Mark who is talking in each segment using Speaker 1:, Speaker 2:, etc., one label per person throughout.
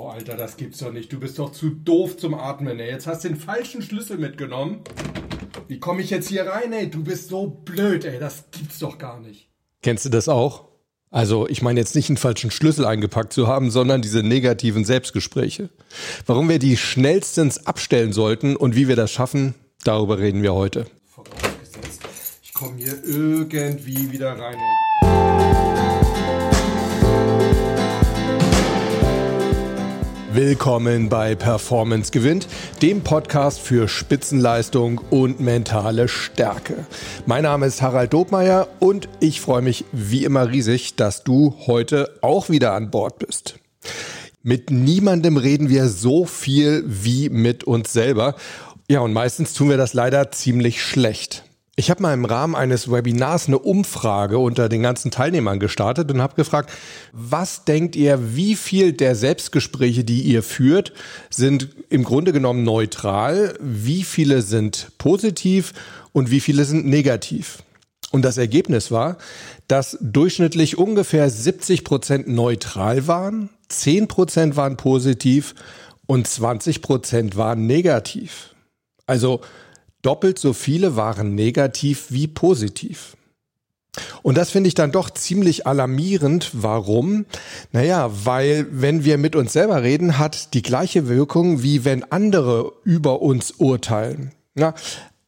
Speaker 1: Oh, Alter, das gibt's doch nicht. Du bist doch zu doof zum Atmen, ey. Jetzt hast du den falschen Schlüssel mitgenommen. Wie komme ich jetzt hier rein, ey? Du bist so blöd, ey. Das gibt's doch gar nicht.
Speaker 2: Kennst du das auch? Also ich meine jetzt nicht einen falschen Schlüssel eingepackt zu haben, sondern diese negativen Selbstgespräche. Warum wir die schnellstens abstellen sollten und wie wir das schaffen, darüber reden wir heute.
Speaker 1: Ich komme hier irgendwie wieder rein. Ey.
Speaker 2: Willkommen bei Performance gewinnt, dem Podcast für Spitzenleistung und mentale Stärke. Mein Name ist Harald Dobmeier und ich freue mich wie immer riesig, dass du heute auch wieder an Bord bist. Mit niemandem reden wir so viel wie mit uns selber. Ja, und meistens tun wir das leider ziemlich schlecht. Ich habe mal im Rahmen eines Webinars eine Umfrage unter den ganzen Teilnehmern gestartet und habe gefragt, was denkt ihr, wie viel der Selbstgespräche, die ihr führt, sind im Grunde genommen neutral, wie viele sind positiv und wie viele sind negativ? Und das Ergebnis war, dass durchschnittlich ungefähr 70 Prozent neutral waren, 10 Prozent waren positiv und 20 Prozent waren negativ. Also doppelt so viele waren negativ wie positiv. Und das finde ich dann doch ziemlich alarmierend. Warum? Naja, weil wenn wir mit uns selber reden, hat die gleiche Wirkung, wie wenn andere über uns urteilen. Na,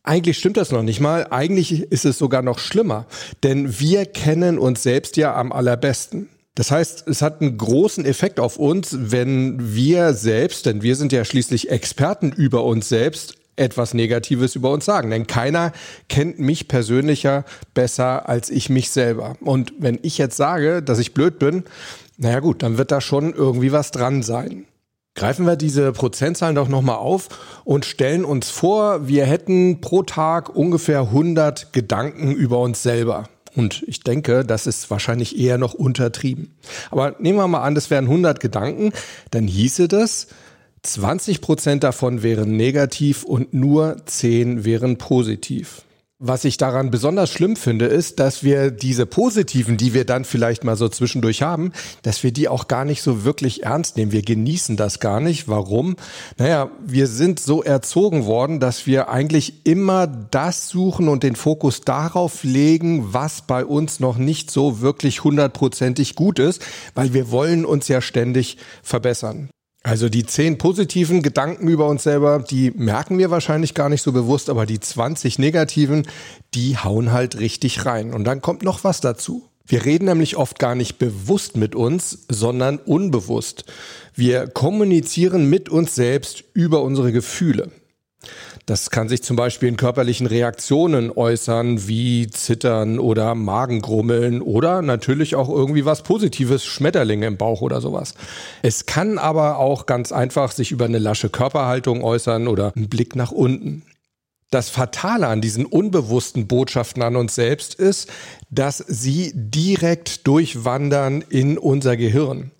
Speaker 2: eigentlich stimmt das noch nicht mal. Eigentlich ist es sogar noch schlimmer. Denn wir kennen uns selbst ja am allerbesten. Das heißt, es hat einen großen Effekt auf uns, wenn wir selbst, denn wir sind ja schließlich Experten über uns selbst, etwas Negatives über uns sagen. Denn keiner kennt mich persönlicher besser als ich mich selber. Und wenn ich jetzt sage, dass ich blöd bin, naja gut, dann wird da schon irgendwie was dran sein. Greifen wir diese Prozentzahlen doch nochmal auf und stellen uns vor, wir hätten pro Tag ungefähr 100 Gedanken über uns selber. Und ich denke, das ist wahrscheinlich eher noch untertrieben. Aber nehmen wir mal an, das wären 100 Gedanken, dann hieße das, 20 Prozent davon wären negativ und nur 10 wären positiv. Was ich daran besonders schlimm finde, ist, dass wir diese positiven, die wir dann vielleicht mal so zwischendurch haben, dass wir die auch gar nicht so wirklich ernst nehmen. Wir genießen das gar nicht. Warum? Naja, wir sind so erzogen worden, dass wir eigentlich immer das suchen und den Fokus darauf legen, was bei uns noch nicht so wirklich hundertprozentig gut ist, weil wir wollen uns ja ständig verbessern. Also die zehn positiven Gedanken über uns selber, die merken wir wahrscheinlich gar nicht so bewusst, aber die 20 negativen, die hauen halt richtig rein. Und dann kommt noch was dazu. Wir reden nämlich oft gar nicht bewusst mit uns, sondern unbewusst. Wir kommunizieren mit uns selbst über unsere Gefühle. Das kann sich zum Beispiel in körperlichen Reaktionen äußern, wie Zittern oder Magengrummeln oder natürlich auch irgendwie was Positives, Schmetterlinge im Bauch oder sowas. Es kann aber auch ganz einfach sich über eine lasche Körperhaltung äußern oder einen Blick nach unten. Das Fatale an diesen unbewussten Botschaften an uns selbst ist, dass sie direkt durchwandern in unser Gehirn.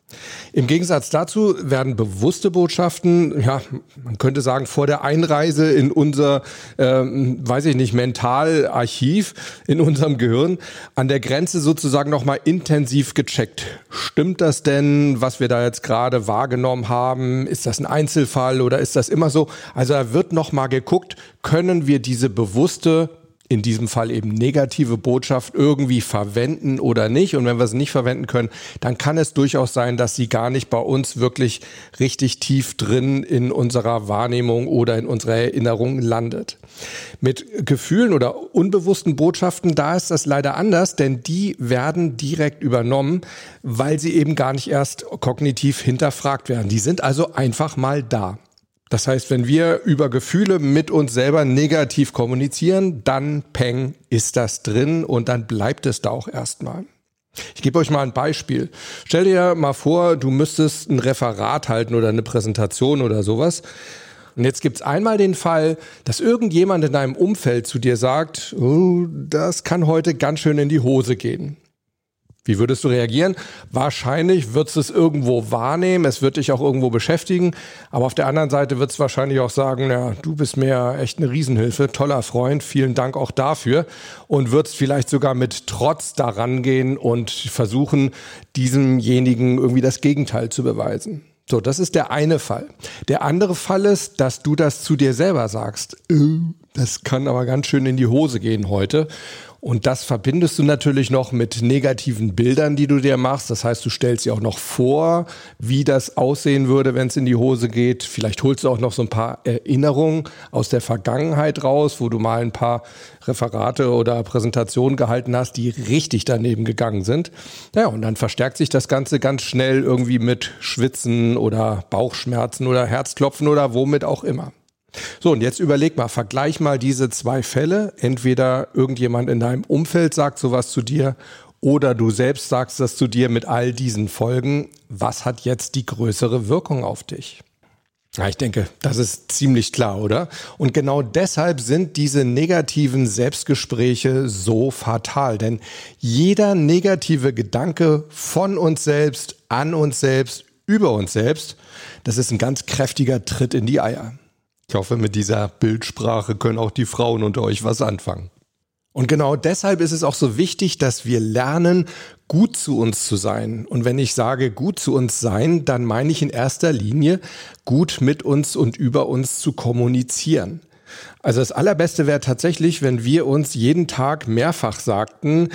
Speaker 2: Im Gegensatz dazu werden bewusste Botschaften, ja, man könnte sagen, vor der Einreise in unser, ähm, weiß ich nicht, Mentalarchiv in unserem Gehirn an der Grenze sozusagen nochmal intensiv gecheckt. Stimmt das denn, was wir da jetzt gerade wahrgenommen haben? Ist das ein Einzelfall oder ist das immer so? Also da wird nochmal geguckt, können wir diese bewusste in diesem Fall eben negative Botschaft irgendwie verwenden oder nicht. Und wenn wir sie nicht verwenden können, dann kann es durchaus sein, dass sie gar nicht bei uns wirklich richtig tief drin in unserer Wahrnehmung oder in unserer Erinnerung landet. Mit Gefühlen oder unbewussten Botschaften, da ist das leider anders, denn die werden direkt übernommen, weil sie eben gar nicht erst kognitiv hinterfragt werden. Die sind also einfach mal da. Das heißt, wenn wir über Gefühle mit uns selber negativ kommunizieren, dann peng ist das drin und dann bleibt es da auch erstmal. Ich gebe euch mal ein Beispiel. Stell dir mal vor, du müsstest ein Referat halten oder eine Präsentation oder sowas. Und jetzt gibt's einmal den Fall, dass irgendjemand in deinem Umfeld zu dir sagt, oh, das kann heute ganz schön in die Hose gehen. Wie würdest du reagieren? Wahrscheinlich wird es irgendwo wahrnehmen, es wird dich auch irgendwo beschäftigen, aber auf der anderen Seite wird es wahrscheinlich auch sagen, ja, du bist mir echt eine Riesenhilfe, toller Freund, vielen Dank auch dafür und wird vielleicht sogar mit Trotz daran gehen und versuchen, diesemjenigen irgendwie das Gegenteil zu beweisen. So, das ist der eine Fall. Der andere Fall ist, dass du das zu dir selber sagst. Äh, das kann aber ganz schön in die Hose gehen heute. Und das verbindest du natürlich noch mit negativen Bildern, die du dir machst. Das heißt, du stellst dir auch noch vor, wie das aussehen würde, wenn es in die Hose geht. Vielleicht holst du auch noch so ein paar Erinnerungen aus der Vergangenheit raus, wo du mal ein paar Referate oder Präsentationen gehalten hast, die richtig daneben gegangen sind. Ja, und dann verstärkt sich das Ganze ganz schnell irgendwie mit Schwitzen oder Bauchschmerzen oder Herzklopfen oder womit auch immer. So, und jetzt überleg mal, vergleich mal diese zwei Fälle. Entweder irgendjemand in deinem Umfeld sagt sowas zu dir oder du selbst sagst das zu dir mit all diesen Folgen. Was hat jetzt die größere Wirkung auf dich? Ja, ich denke, das ist ziemlich klar, oder? Und genau deshalb sind diese negativen Selbstgespräche so fatal. Denn jeder negative Gedanke von uns selbst, an uns selbst, über uns selbst, das ist ein ganz kräftiger Tritt in die Eier. Ich hoffe, mit dieser Bildsprache können auch die Frauen unter euch was anfangen. Und genau deshalb ist es auch so wichtig, dass wir lernen, gut zu uns zu sein. Und wenn ich sage gut zu uns sein, dann meine ich in erster Linie gut mit uns und über uns zu kommunizieren. Also das Allerbeste wäre tatsächlich, wenn wir uns jeden Tag mehrfach sagten,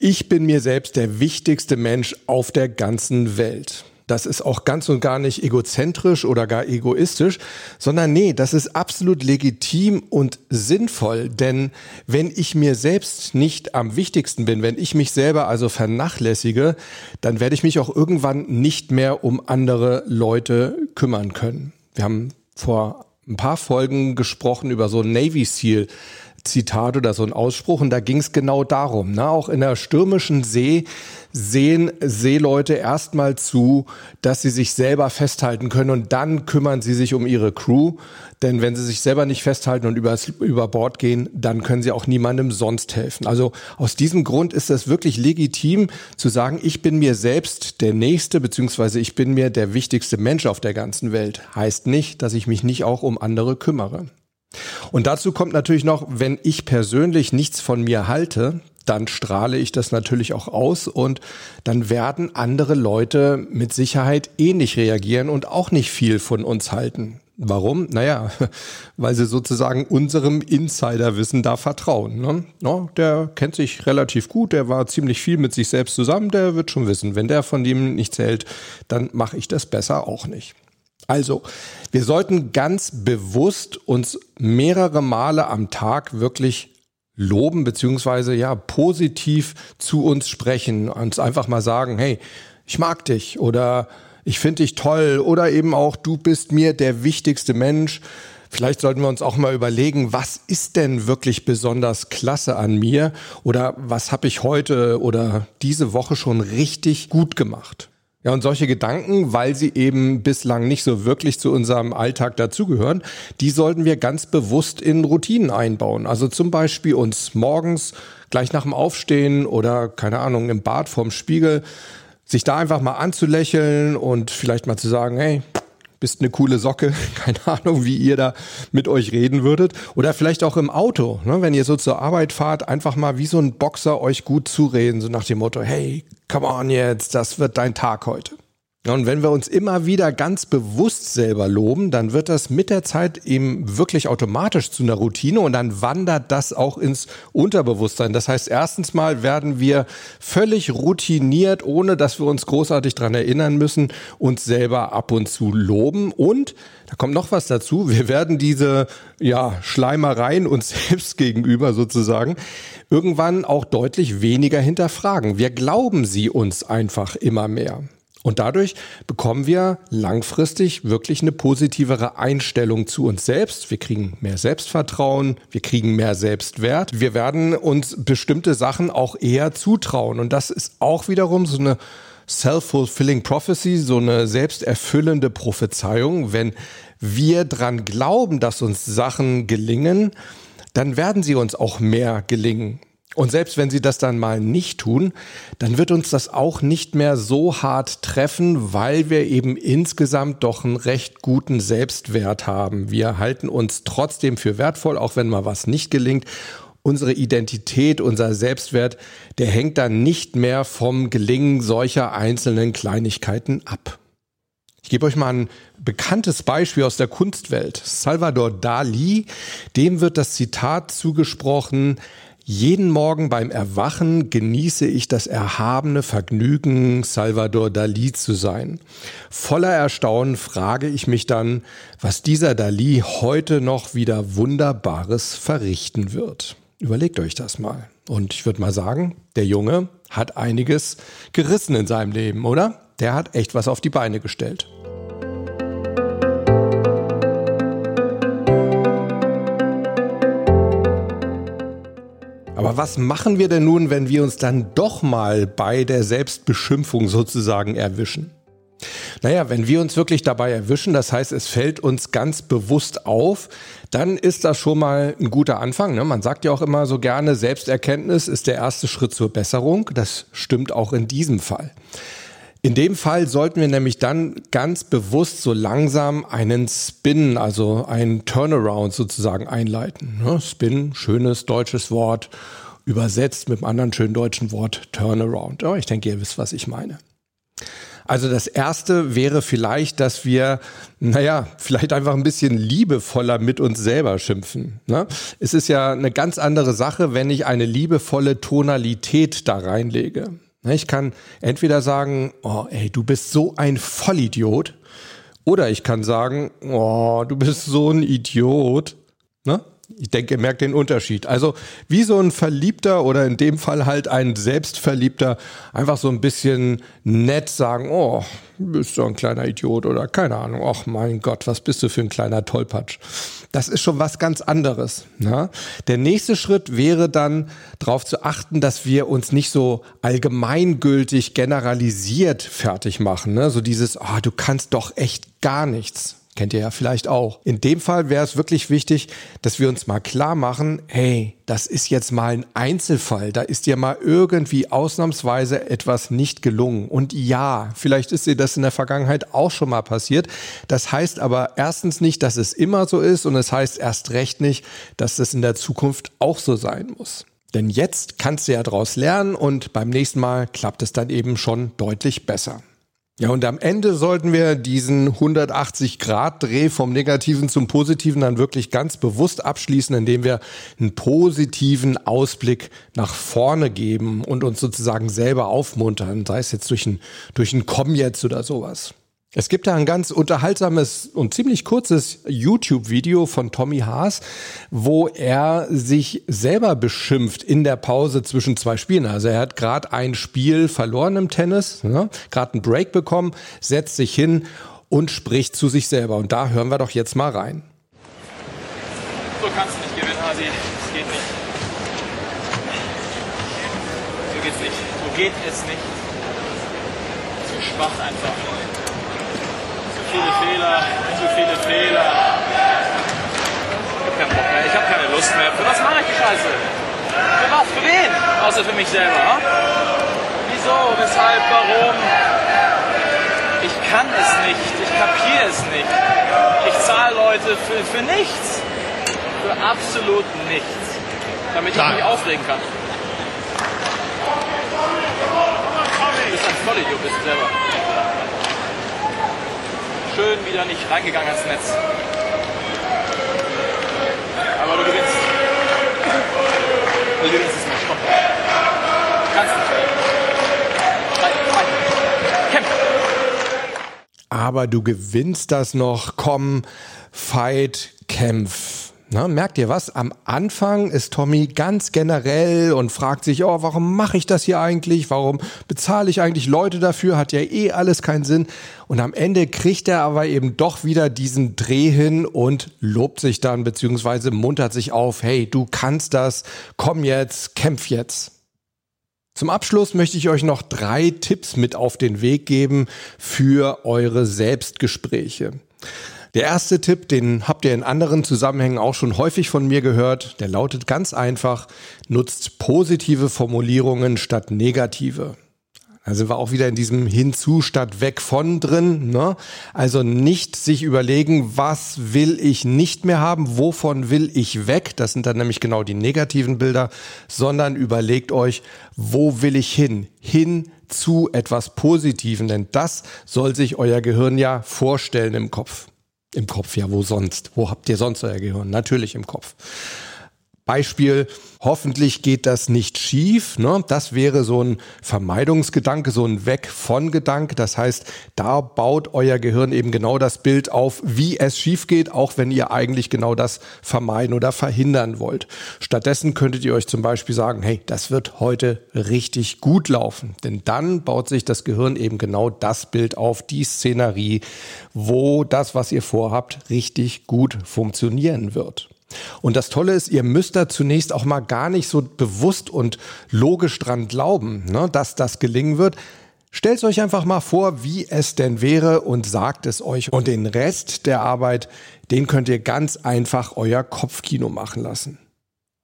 Speaker 2: ich bin mir selbst der wichtigste Mensch auf der ganzen Welt. Das ist auch ganz und gar nicht egozentrisch oder gar egoistisch, sondern nee, das ist absolut legitim und sinnvoll. Denn wenn ich mir selbst nicht am wichtigsten bin, wenn ich mich selber also vernachlässige, dann werde ich mich auch irgendwann nicht mehr um andere Leute kümmern können. Wir haben vor ein paar Folgen gesprochen über so Navy SEAL Zitat oder so ein Ausspruch und da ging es genau darum. Ne? Auch in der stürmischen See sehen Seeleute erstmal zu, dass sie sich selber festhalten können und dann kümmern sie sich um ihre Crew. Denn wenn sie sich selber nicht festhalten und übers, über Bord gehen, dann können sie auch niemandem sonst helfen. Also aus diesem Grund ist es wirklich legitim zu sagen, ich bin mir selbst der Nächste, beziehungsweise ich bin mir der wichtigste Mensch auf der ganzen Welt. Heißt nicht, dass ich mich nicht auch um andere kümmere. Und dazu kommt natürlich noch, wenn ich persönlich nichts von mir halte, dann strahle ich das natürlich auch aus und dann werden andere Leute mit Sicherheit ähnlich eh reagieren und auch nicht viel von uns halten. Warum? Naja, weil sie sozusagen unserem Insiderwissen da vertrauen. Ne? No, der kennt sich relativ gut, der war ziemlich viel mit sich selbst zusammen, der wird schon wissen, wenn der von dem nichts hält, dann mache ich das besser auch nicht. Also, wir sollten ganz bewusst uns mehrere Male am Tag wirklich loben, beziehungsweise ja, positiv zu uns sprechen, uns einfach mal sagen, hey, ich mag dich oder ich finde dich toll oder eben auch, du bist mir der wichtigste Mensch. Vielleicht sollten wir uns auch mal überlegen, was ist denn wirklich besonders klasse an mir oder was habe ich heute oder diese Woche schon richtig gut gemacht. Ja, und solche Gedanken, weil sie eben bislang nicht so wirklich zu unserem Alltag dazugehören, die sollten wir ganz bewusst in Routinen einbauen. Also zum Beispiel uns morgens gleich nach dem Aufstehen oder keine Ahnung im Bad vorm Spiegel sich da einfach mal anzulächeln und vielleicht mal zu sagen, hey, bist eine coole Socke. Keine Ahnung, wie ihr da mit euch reden würdet. Oder vielleicht auch im Auto, ne? wenn ihr so zur Arbeit fahrt, einfach mal wie so ein Boxer euch gut zureden, so nach dem Motto, hey, come on jetzt, das wird dein Tag heute. Und wenn wir uns immer wieder ganz bewusst selber loben, dann wird das mit der Zeit eben wirklich automatisch zu einer Routine und dann wandert das auch ins Unterbewusstsein. Das heißt, erstens mal werden wir völlig routiniert, ohne dass wir uns großartig dran erinnern müssen, uns selber ab und zu loben und da kommt noch was dazu. Wir werden diese, ja, Schleimereien uns selbst gegenüber sozusagen irgendwann auch deutlich weniger hinterfragen. Wir glauben sie uns einfach immer mehr. Und dadurch bekommen wir langfristig wirklich eine positivere Einstellung zu uns selbst. Wir kriegen mehr Selbstvertrauen, wir kriegen mehr Selbstwert. Wir werden uns bestimmte Sachen auch eher zutrauen. Und das ist auch wiederum so eine self-fulfilling prophecy, so eine selbsterfüllende Prophezeiung. Wenn wir dran glauben, dass uns Sachen gelingen, dann werden sie uns auch mehr gelingen. Und selbst wenn sie das dann mal nicht tun, dann wird uns das auch nicht mehr so hart treffen, weil wir eben insgesamt doch einen recht guten Selbstwert haben. Wir halten uns trotzdem für wertvoll, auch wenn mal was nicht gelingt. Unsere Identität, unser Selbstwert, der hängt dann nicht mehr vom Gelingen solcher einzelnen Kleinigkeiten ab. Ich gebe euch mal ein bekanntes Beispiel aus der Kunstwelt. Salvador Dali, dem wird das Zitat zugesprochen, jeden Morgen beim Erwachen genieße ich das erhabene Vergnügen, Salvador Dali zu sein. Voller Erstaunen frage ich mich dann, was dieser Dali heute noch wieder Wunderbares verrichten wird. Überlegt euch das mal. Und ich würde mal sagen, der Junge hat einiges gerissen in seinem Leben, oder? Der hat echt was auf die Beine gestellt. Aber was machen wir denn nun, wenn wir uns dann doch mal bei der Selbstbeschimpfung sozusagen erwischen? Naja, wenn wir uns wirklich dabei erwischen, das heißt, es fällt uns ganz bewusst auf, dann ist das schon mal ein guter Anfang. Ne? Man sagt ja auch immer so gerne, Selbsterkenntnis ist der erste Schritt zur Besserung. Das stimmt auch in diesem Fall. In dem Fall sollten wir nämlich dann ganz bewusst so langsam einen Spin, also einen Turnaround sozusagen einleiten. Ne? Spin, schönes deutsches Wort, übersetzt mit einem anderen schönen deutschen Wort Turnaround. ich denke, ihr wisst, was ich meine. Also das erste wäre vielleicht, dass wir, naja, vielleicht einfach ein bisschen liebevoller mit uns selber schimpfen. Ne? Es ist ja eine ganz andere Sache, wenn ich eine liebevolle Tonalität da reinlege. Ne, ich kann entweder sagen, oh, ey, du bist so ein Vollidiot. Oder ich kann sagen, oh, du bist so ein Idiot. Ne? Ich denke, ihr merkt den Unterschied. Also wie so ein Verliebter oder in dem Fall halt ein Selbstverliebter einfach so ein bisschen nett sagen, oh, bist du ein kleiner Idiot oder keine Ahnung, ach mein Gott, was bist du für ein kleiner Tollpatsch. Das ist schon was ganz anderes. Ne? Der nächste Schritt wäre dann darauf zu achten, dass wir uns nicht so allgemeingültig generalisiert fertig machen. Ne? So dieses, oh, du kannst doch echt gar nichts. Kennt ihr ja vielleicht auch. In dem Fall wäre es wirklich wichtig, dass wir uns mal klar machen, hey, das ist jetzt mal ein Einzelfall. Da ist dir mal irgendwie ausnahmsweise etwas nicht gelungen. Und ja, vielleicht ist dir das in der Vergangenheit auch schon mal passiert. Das heißt aber erstens nicht, dass es immer so ist und es heißt erst recht nicht, dass das in der Zukunft auch so sein muss. Denn jetzt kannst du ja daraus lernen und beim nächsten Mal klappt es dann eben schon deutlich besser. Ja, und am Ende sollten wir diesen 180-Grad-Dreh vom Negativen zum Positiven dann wirklich ganz bewusst abschließen, indem wir einen positiven Ausblick nach vorne geben und uns sozusagen selber aufmuntern, sei es jetzt durch ein, durch ein Komm jetzt oder sowas. Es gibt da ein ganz unterhaltsames und ziemlich kurzes YouTube-Video von Tommy Haas, wo er sich selber beschimpft in der Pause zwischen zwei Spielen. Also er hat gerade ein Spiel verloren im Tennis, ne? gerade einen Break bekommen, setzt sich hin und spricht zu sich selber. Und da hören wir doch jetzt mal rein.
Speaker 3: So kannst du nicht gewinnen, Hasi. Das geht nicht. So geht's nicht. So geht es nicht. Zu schwach einfach viele Fehler, zu viele Fehler. Ich hab keinen Bock mehr, ich habe keine Lust mehr. Für was mache ich die Scheiße? Für was? Für wen? Außer für mich selber. Hm? Wieso? Weshalb? Warum? Ich kann es nicht. Ich kapiere es nicht. Ich zahle Leute für, für nichts. Für absolut nichts. Damit ich mich aufregen kann. Du bist ein Vollidiot, bist du selber schön wieder nicht reingegangen ins Netz. Aber du gewinnst. Du gewinnst es nicht. Komm. Kannst nicht. Kämpfen.
Speaker 2: Aber du gewinnst das noch. Komm, fight, kämpf. Na, merkt ihr was? Am Anfang ist Tommy ganz generell und fragt sich, oh, warum mache ich das hier eigentlich? Warum bezahle ich eigentlich Leute dafür? Hat ja eh alles keinen Sinn. Und am Ende kriegt er aber eben doch wieder diesen Dreh hin und lobt sich dann beziehungsweise muntert sich auf, hey, du kannst das, komm jetzt, kämpf jetzt. Zum Abschluss möchte ich euch noch drei Tipps mit auf den Weg geben für eure Selbstgespräche. Der erste Tipp, den habt ihr in anderen Zusammenhängen auch schon häufig von mir gehört, der lautet ganz einfach, nutzt positive Formulierungen statt negative. Also war auch wieder in diesem Hinzu statt weg von drin. Ne? Also nicht sich überlegen, was will ich nicht mehr haben, wovon will ich weg. Das sind dann nämlich genau die negativen Bilder, sondern überlegt euch, wo will ich hin? Hin zu etwas Positiven, denn das soll sich euer Gehirn ja vorstellen im Kopf. Im Kopf, ja, wo sonst? Wo habt ihr sonst euer Gehirn? Natürlich im Kopf. Beispiel, hoffentlich geht das nicht schief. Ne? Das wäre so ein Vermeidungsgedanke, so ein Weg von Gedanke. Das heißt, da baut euer Gehirn eben genau das Bild auf, wie es schief geht, auch wenn ihr eigentlich genau das vermeiden oder verhindern wollt. Stattdessen könntet ihr euch zum Beispiel sagen, hey, das wird heute richtig gut laufen. Denn dann baut sich das Gehirn eben genau das Bild auf, die Szenerie, wo das, was ihr vorhabt, richtig gut funktionieren wird. Und das Tolle ist, ihr müsst da zunächst auch mal gar nicht so bewusst und logisch dran glauben, ne, dass das gelingen wird. Stellt euch einfach mal vor, wie es denn wäre und sagt es euch. Und den Rest der Arbeit, den könnt ihr ganz einfach euer Kopfkino machen lassen.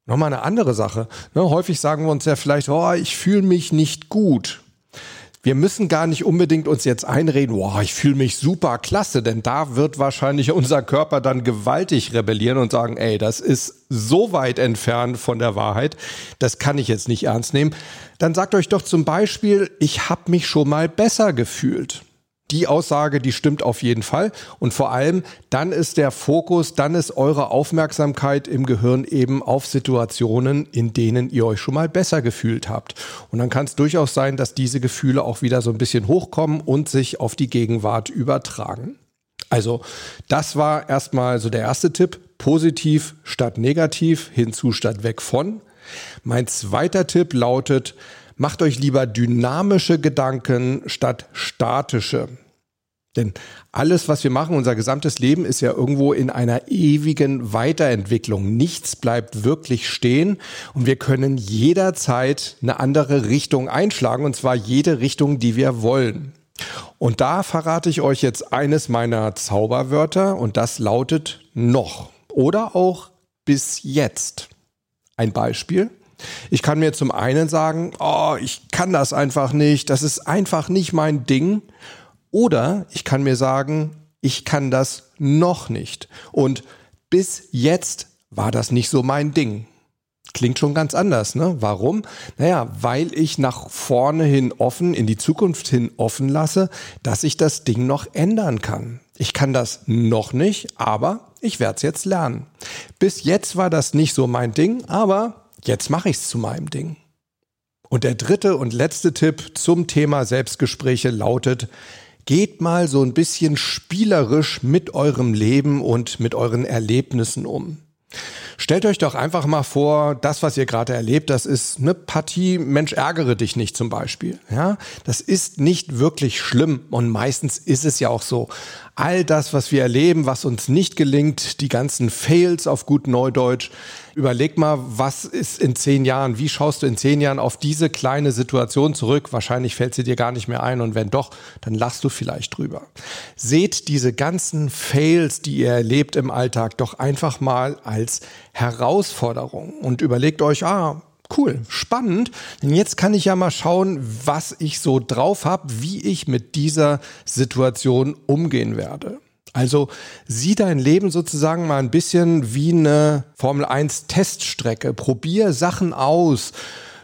Speaker 2: Nochmal eine andere Sache. Ne, häufig sagen wir uns ja vielleicht, oh, ich fühle mich nicht gut wir müssen gar nicht unbedingt uns jetzt einreden, wow, ich fühle mich super klasse, denn da wird wahrscheinlich unser Körper dann gewaltig rebellieren und sagen, ey, das ist so weit entfernt von der Wahrheit, das kann ich jetzt nicht ernst nehmen. Dann sagt euch doch zum Beispiel, ich habe mich schon mal besser gefühlt die Aussage, die stimmt auf jeden Fall. Und vor allem, dann ist der Fokus, dann ist eure Aufmerksamkeit im Gehirn eben auf Situationen, in denen ihr euch schon mal besser gefühlt habt. Und dann kann es durchaus sein, dass diese Gefühle auch wieder so ein bisschen hochkommen und sich auf die Gegenwart übertragen. Also, das war erstmal so der erste Tipp. Positiv statt negativ, hinzu statt weg von. Mein zweiter Tipp lautet, Macht euch lieber dynamische Gedanken statt statische. Denn alles, was wir machen, unser gesamtes Leben ist ja irgendwo in einer ewigen Weiterentwicklung. Nichts bleibt wirklich stehen und wir können jederzeit eine andere Richtung einschlagen und zwar jede Richtung, die wir wollen. Und da verrate ich euch jetzt eines meiner Zauberwörter und das lautet noch oder auch bis jetzt. Ein Beispiel. Ich kann mir zum einen sagen, oh, ich kann das einfach nicht, das ist einfach nicht mein Ding. Oder ich kann mir sagen, ich kann das noch nicht. Und bis jetzt war das nicht so mein Ding. Klingt schon ganz anders, ne? Warum? Naja, weil ich nach vorne hin offen, in die Zukunft hin offen lasse, dass ich das Ding noch ändern kann. Ich kann das noch nicht, aber ich werde es jetzt lernen. Bis jetzt war das nicht so mein Ding, aber jetzt mache ich es zu meinem Ding. Und der dritte und letzte Tipp zum Thema Selbstgespräche lautet, geht mal so ein bisschen spielerisch mit eurem Leben und mit euren Erlebnissen um. Stellt euch doch einfach mal vor, das, was ihr gerade erlebt, das ist eine Partie, Mensch, ärgere dich nicht zum Beispiel. Ja, das ist nicht wirklich schlimm und meistens ist es ja auch so. All das, was wir erleben, was uns nicht gelingt, die ganzen Fails auf gut Neudeutsch, Überleg mal, was ist in zehn Jahren? Wie schaust du in zehn Jahren auf diese kleine Situation zurück? Wahrscheinlich fällt sie dir gar nicht mehr ein und wenn doch, dann lachst du vielleicht drüber. Seht diese ganzen Fails, die ihr erlebt im Alltag, doch einfach mal als Herausforderung und überlegt euch, ah, cool, spannend. Denn jetzt kann ich ja mal schauen, was ich so drauf habe, wie ich mit dieser Situation umgehen werde. Also sieh dein Leben sozusagen mal ein bisschen wie eine Formel 1 Teststrecke. Probier Sachen aus.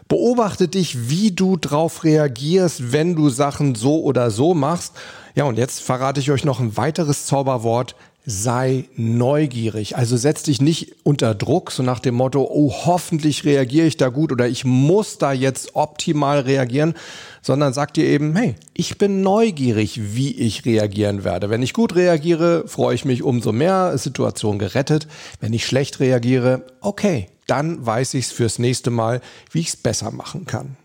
Speaker 2: Beobachte dich, wie du drauf reagierst, wenn du Sachen so oder so machst. Ja, und jetzt verrate ich euch noch ein weiteres Zauberwort sei neugierig. Also setz dich nicht unter Druck, so nach dem Motto, oh, hoffentlich reagiere ich da gut oder ich muss da jetzt optimal reagieren, sondern sag dir eben, hey, ich bin neugierig, wie ich reagieren werde. Wenn ich gut reagiere, freue ich mich umso mehr, Situation gerettet. Wenn ich schlecht reagiere, okay, dann weiß ich es fürs nächste Mal, wie ich es besser machen kann.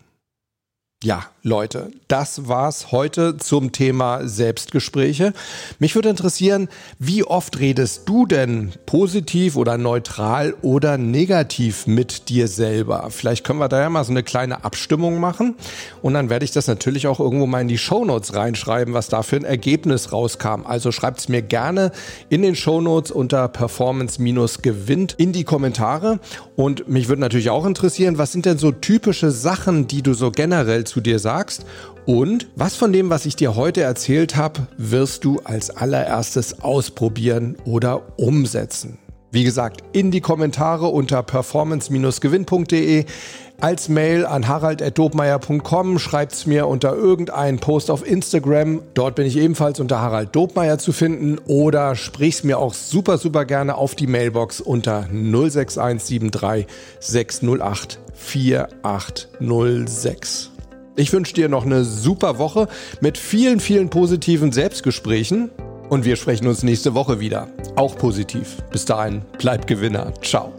Speaker 2: Ja, Leute, das war's heute zum Thema Selbstgespräche. Mich würde interessieren, wie oft redest du denn positiv oder neutral oder negativ mit dir selber? Vielleicht können wir da ja mal so eine kleine Abstimmung machen und dann werde ich das natürlich auch irgendwo mal in die Shownotes reinschreiben, was da für ein Ergebnis rauskam. Also schreibt's mir gerne in den Shownotes unter Performance-Gewinnt in die Kommentare und mich würde natürlich auch interessieren, was sind denn so typische Sachen, die du so generell zu dir sagst? und was von dem, was ich dir heute erzählt habe, wirst du als allererstes ausprobieren oder umsetzen. Wie gesagt, in die Kommentare unter performance-gewinn.de. als Mail an harald.dobmeier.com, schreibt es mir unter irgendeinen Post auf Instagram. Dort bin ich ebenfalls unter Harald Dobmeier zu finden oder sprich's mir auch super, super gerne auf die Mailbox unter 06173 608 4806. Ich wünsche dir noch eine super Woche mit vielen, vielen positiven Selbstgesprächen und wir sprechen uns nächste Woche wieder. Auch positiv. Bis dahin, bleib Gewinner. Ciao.